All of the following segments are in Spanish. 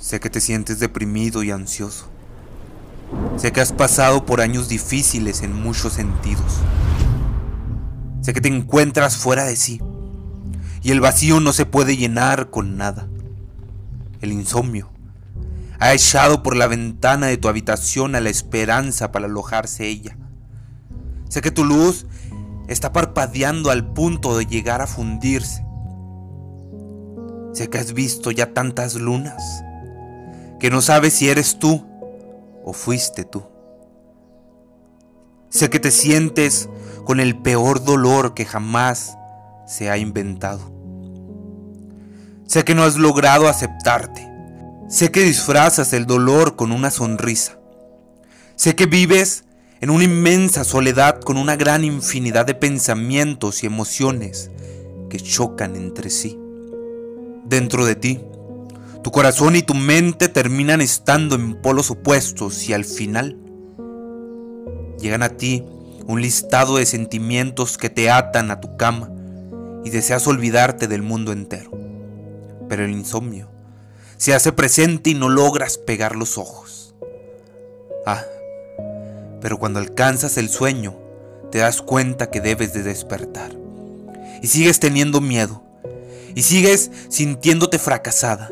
Sé que te sientes deprimido y ansioso. Sé que has pasado por años difíciles en muchos sentidos. Sé que te encuentras fuera de sí y el vacío no se puede llenar con nada. El insomnio ha echado por la ventana de tu habitación a la esperanza para alojarse ella. Sé que tu luz está parpadeando al punto de llegar a fundirse. Sé que has visto ya tantas lunas que no sabes si eres tú o fuiste tú. Sé que te sientes con el peor dolor que jamás se ha inventado. Sé que no has logrado aceptarte. Sé que disfrazas el dolor con una sonrisa. Sé que vives en una inmensa soledad con una gran infinidad de pensamientos y emociones que chocan entre sí. Dentro de ti, tu corazón y tu mente terminan estando en polos opuestos y al final llegan a ti un listado de sentimientos que te atan a tu cama y deseas olvidarte del mundo entero. Pero el insomnio se hace presente y no logras pegar los ojos. Ah, pero cuando alcanzas el sueño, te das cuenta que debes de despertar. Y sigues teniendo miedo. Y sigues sintiéndote fracasada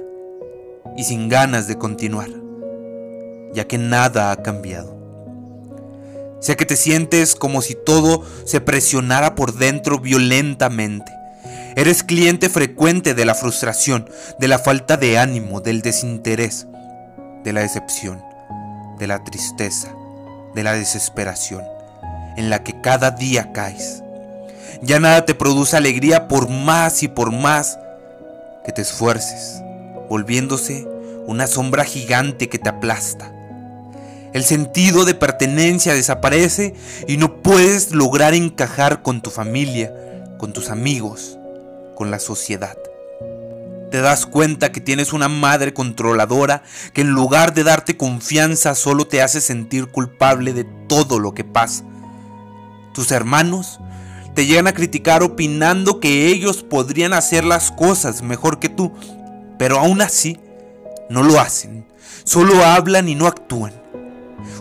y sin ganas de continuar, ya que nada ha cambiado. Sé que te sientes como si todo se presionara por dentro violentamente. Eres cliente frecuente de la frustración, de la falta de ánimo, del desinterés, de la decepción, de la tristeza, de la desesperación, en la que cada día caes. Ya nada te produce alegría por más y por más que te esfuerces volviéndose una sombra gigante que te aplasta. El sentido de pertenencia desaparece y no puedes lograr encajar con tu familia, con tus amigos, con la sociedad. Te das cuenta que tienes una madre controladora que en lugar de darte confianza solo te hace sentir culpable de todo lo que pasa. Tus hermanos te llegan a criticar opinando que ellos podrían hacer las cosas mejor que tú pero aún así no lo hacen, solo hablan y no actúan.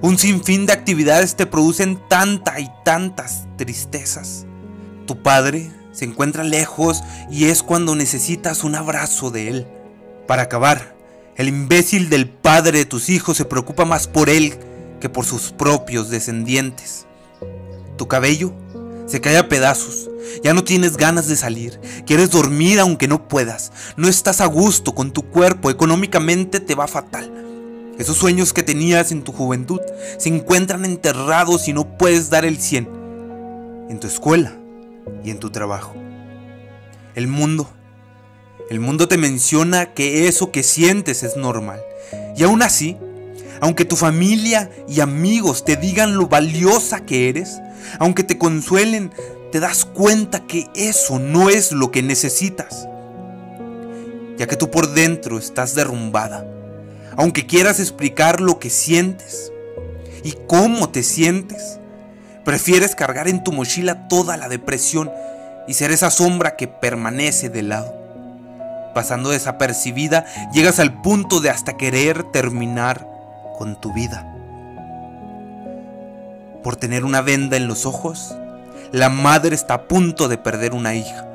Un sinfín de actividades te producen tanta y tantas tristezas. Tu padre se encuentra lejos y es cuando necesitas un abrazo de él. Para acabar, el imbécil del padre de tus hijos se preocupa más por él que por sus propios descendientes. Tu cabello se cae a pedazos. Ya no tienes ganas de salir. Quieres dormir aunque no puedas. No estás a gusto con tu cuerpo. Económicamente te va fatal. Esos sueños que tenías en tu juventud se encuentran enterrados y no puedes dar el 100 en tu escuela y en tu trabajo. El mundo, el mundo te menciona que eso que sientes es normal. Y aún así, aunque tu familia y amigos te digan lo valiosa que eres, aunque te consuelen, te das cuenta que eso no es lo que necesitas. Ya que tú por dentro estás derrumbada. Aunque quieras explicar lo que sientes y cómo te sientes, prefieres cargar en tu mochila toda la depresión y ser esa sombra que permanece de lado. Pasando desapercibida, llegas al punto de hasta querer terminar con tu vida por tener una venda en los ojos. La madre está a punto de perder una hija.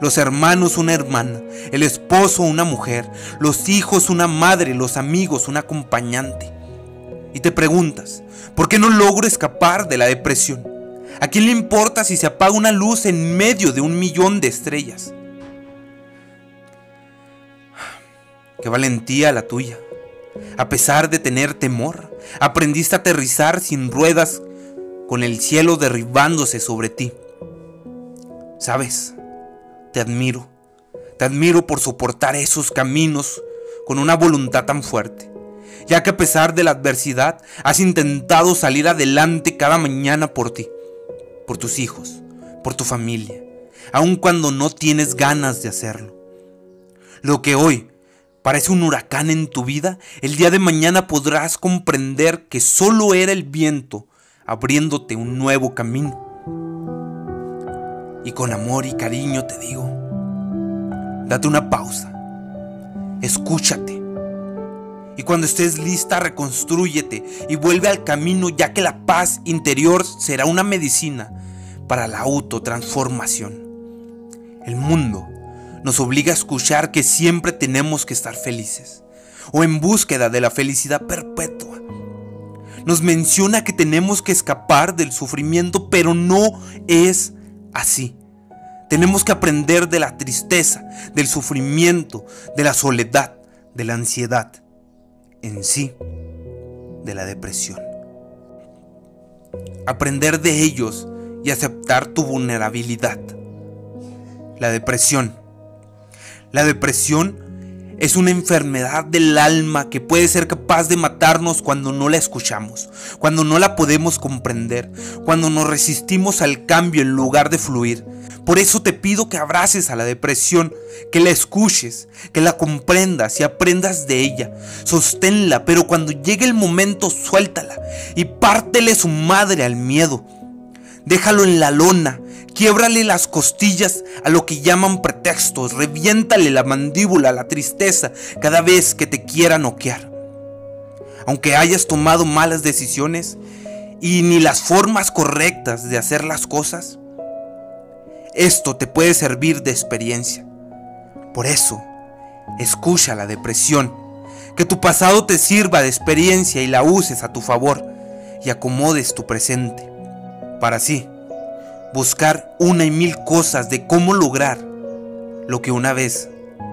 Los hermanos una hermana, el esposo una mujer, los hijos una madre, los amigos un acompañante. Y te preguntas, ¿por qué no logro escapar de la depresión? ¿A quién le importa si se apaga una luz en medio de un millón de estrellas? Qué valentía la tuya. A pesar de tener temor, aprendiste a aterrizar sin ruedas con el cielo derribándose sobre ti. ¿Sabes? Te admiro. Te admiro por soportar esos caminos con una voluntad tan fuerte, ya que a pesar de la adversidad has intentado salir adelante cada mañana por ti, por tus hijos, por tu familia, aun cuando no tienes ganas de hacerlo. Lo que hoy parece un huracán en tu vida, el día de mañana podrás comprender que solo era el viento abriéndote un nuevo camino. Y con amor y cariño te digo, date una pausa, escúchate Y cuando estés lista, reconstrúyete y vuelve al camino, ya que la paz interior será una medicina para la autotransformación. El mundo nos obliga a escuchar que siempre tenemos que estar felices o en búsqueda de la felicidad perpetua. Nos menciona que tenemos que escapar del sufrimiento, pero no es así. Tenemos que aprender de la tristeza, del sufrimiento, de la soledad, de la ansiedad, en sí, de la depresión. Aprender de ellos y aceptar tu vulnerabilidad. La depresión. La depresión es una enfermedad del alma que puede ser capaz de matarnos cuando no la escuchamos, cuando no la podemos comprender, cuando nos resistimos al cambio en lugar de fluir, por eso te pido que abraces a la depresión, que la escuches, que la comprendas y aprendas de ella. Sosténla, pero cuando llegue el momento suéltala y pártele su madre al miedo. Déjalo en la lona, quiebrale las costillas a lo que llaman pretextos, reviéntale la mandíbula a la tristeza cada vez que te quiera noquear. Aunque hayas tomado malas decisiones y ni las formas correctas de hacer las cosas, esto te puede servir de experiencia. Por eso, escucha la depresión. Que tu pasado te sirva de experiencia y la uses a tu favor y acomodes tu presente. Para así, buscar una y mil cosas de cómo lograr lo que una vez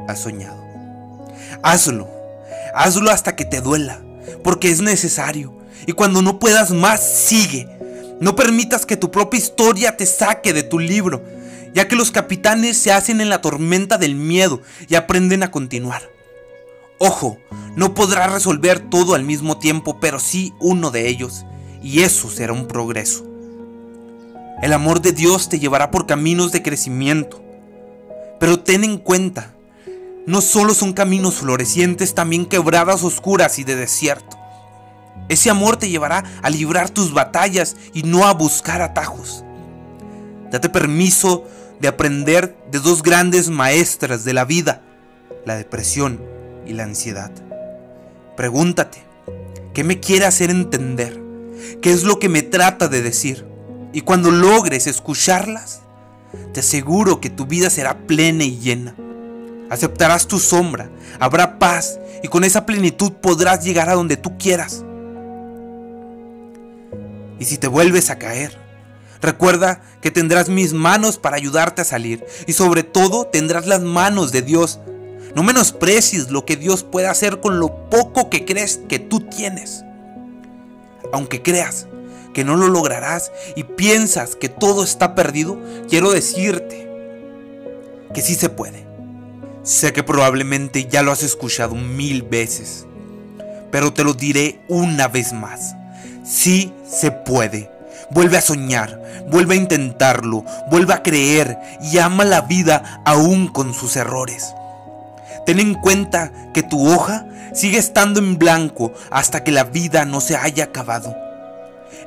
has soñado. Hazlo, hazlo hasta que te duela, porque es necesario. Y cuando no puedas más, sigue. No permitas que tu propia historia te saque de tu libro ya que los capitanes se hacen en la tormenta del miedo y aprenden a continuar. Ojo, no podrás resolver todo al mismo tiempo, pero sí uno de ellos, y eso será un progreso. El amor de Dios te llevará por caminos de crecimiento, pero ten en cuenta, no solo son caminos florecientes, también quebradas oscuras y de desierto. Ese amor te llevará a librar tus batallas y no a buscar atajos. Date permiso de aprender de dos grandes maestras de la vida, la depresión y la ansiedad. Pregúntate, ¿qué me quiere hacer entender? ¿Qué es lo que me trata de decir? Y cuando logres escucharlas, te aseguro que tu vida será plena y llena. Aceptarás tu sombra, habrá paz y con esa plenitud podrás llegar a donde tú quieras. Y si te vuelves a caer, Recuerda que tendrás mis manos para ayudarte a salir y sobre todo tendrás las manos de Dios. No menosprecies lo que Dios puede hacer con lo poco que crees que tú tienes. Aunque creas que no lo lograrás y piensas que todo está perdido, quiero decirte que sí se puede. Sé que probablemente ya lo has escuchado mil veces, pero te lo diré una vez más. Sí se puede. Vuelve a soñar, vuelve a intentarlo, vuelve a creer y ama la vida aún con sus errores. Ten en cuenta que tu hoja sigue estando en blanco hasta que la vida no se haya acabado.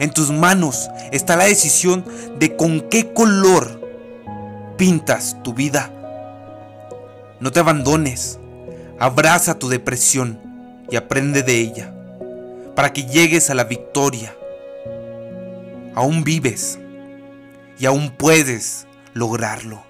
En tus manos está la decisión de con qué color pintas tu vida. No te abandones, abraza tu depresión y aprende de ella para que llegues a la victoria aún vives y aún puedes lograrlo.